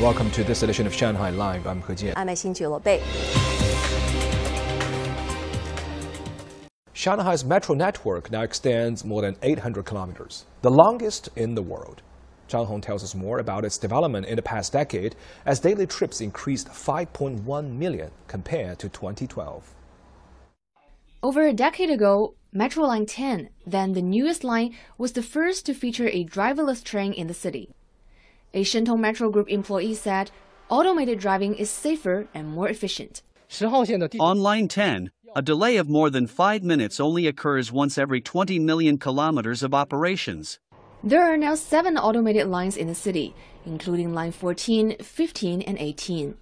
Welcome to this edition of Shanghai Live. I'm He Jian. I'm Xin Bei. Shanghai's metro network now extends more than 800 kilometers, the longest in the world. Zhang Hong tells us more about its development in the past decade as daily trips increased 5.1 million compared to 2012. Over a decade ago, Metro Line 10, then the newest line, was the first to feature a driverless train in the city. A Shentong Metro Group employee said automated driving is safer and more efficient. On Line 10, a delay of more than five minutes only occurs once every 20 million kilometers of operations. There are now seven automated lines in the city, including Line 14, 15, and 18.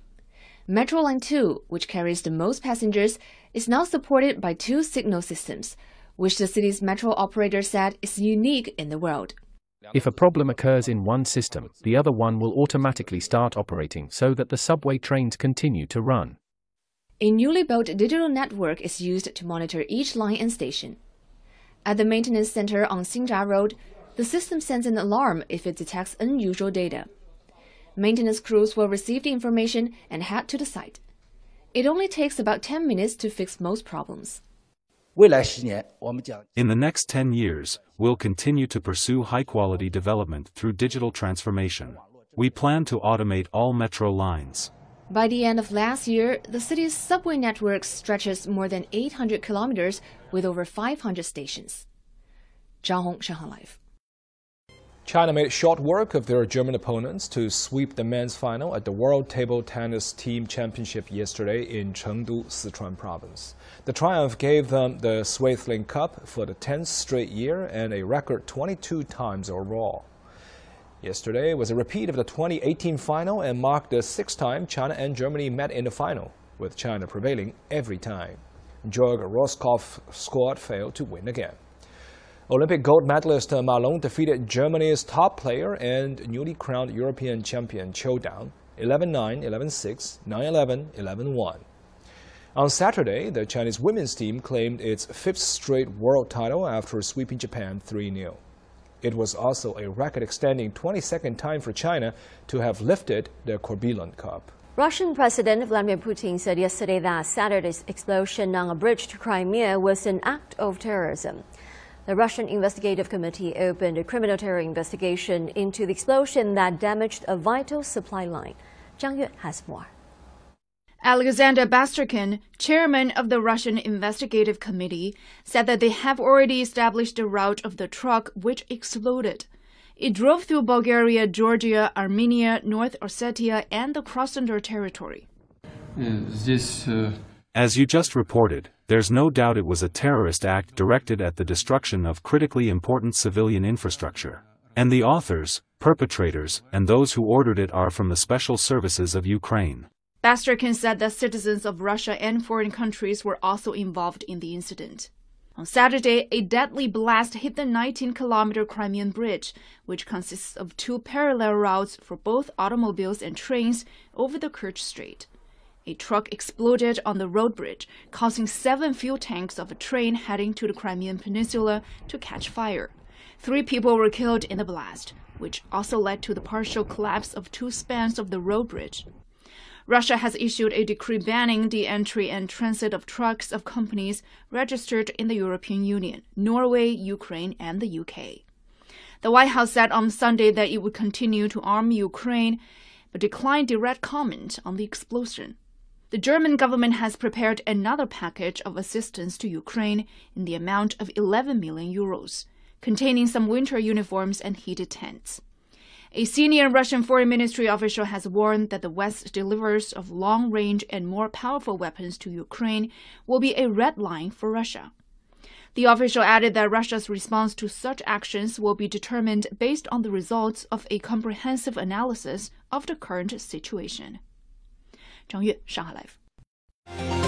Metro Line 2, which carries the most passengers, is now supported by two signal systems, which the city's metro operator said is unique in the world. If a problem occurs in one system, the other one will automatically start operating so that the subway trains continue to run. A newly built digital network is used to monitor each line and station. At the maintenance center on Xinjia Road, the system sends an alarm if it detects unusual data. Maintenance crews will receive the information and head to the site. It only takes about 10 minutes to fix most problems. In the next 10 years, we'll continue to pursue high-quality development through digital transformation. We plan to automate all metro lines. By the end of last year, the city's subway network stretches more than 800 kilometers with over 500 stations. Zhang Hong, Shanghai Live. China made short work of their German opponents to sweep the men's final at the World Table Tennis Team Championship yesterday in Chengdu, Sichuan Province. The triumph gave them the Swaythling Cup for the 10th straight year and a record 22 times overall. Yesterday was a repeat of the 2018 final and marked the sixth time China and Germany met in the final, with China prevailing every time. Jörg Rosskopf's squad failed to win again. Olympic gold medalist uh, Ma Long defeated Germany's top player and newly crowned European champion Qiu Dang 11-9, 11-6, 9-11, 11-1. On Saturday, the Chinese women's team claimed its fifth straight world title after sweeping Japan 3-0. It was also a record-extending 22nd time for China to have lifted the Corbillon Cup. Russian President Vladimir Putin said yesterday that Saturday's explosion on a bridge to Crimea was an act of terrorism. The Russian Investigative Committee opened a criminal terror investigation into the explosion that damaged a vital supply line. Zhang Yue has more. Alexander Bastrykin, chairman of the Russian Investigative Committee, said that they have already established the route of the truck which exploded. It drove through Bulgaria, Georgia, Armenia, North Ossetia, and the Krasnodar territory. Uh, uh, As you just reported, there's no doubt it was a terrorist act directed at the destruction of critically important civilian infrastructure. And the authors, perpetrators, and those who ordered it are from the special services of Ukraine. Bastrykin said that citizens of Russia and foreign countries were also involved in the incident. On Saturday, a deadly blast hit the 19 kilometer Crimean Bridge, which consists of two parallel routes for both automobiles and trains over the Kerch Strait. A truck exploded on the road bridge, causing seven fuel tanks of a train heading to the Crimean Peninsula to catch fire. Three people were killed in the blast, which also led to the partial collapse of two spans of the road bridge. Russia has issued a decree banning the entry and transit of trucks of companies registered in the European Union, Norway, Ukraine, and the UK. The White House said on Sunday that it would continue to arm Ukraine, but declined direct comment on the explosion. The German government has prepared another package of assistance to Ukraine in the amount of 11 million euros, containing some winter uniforms and heated tents. A senior Russian foreign ministry official has warned that the West's delivers of long range and more powerful weapons to Ukraine will be a red line for Russia. The official added that Russia's response to such actions will be determined based on the results of a comprehensive analysis of the current situation. 张悦，上海 life。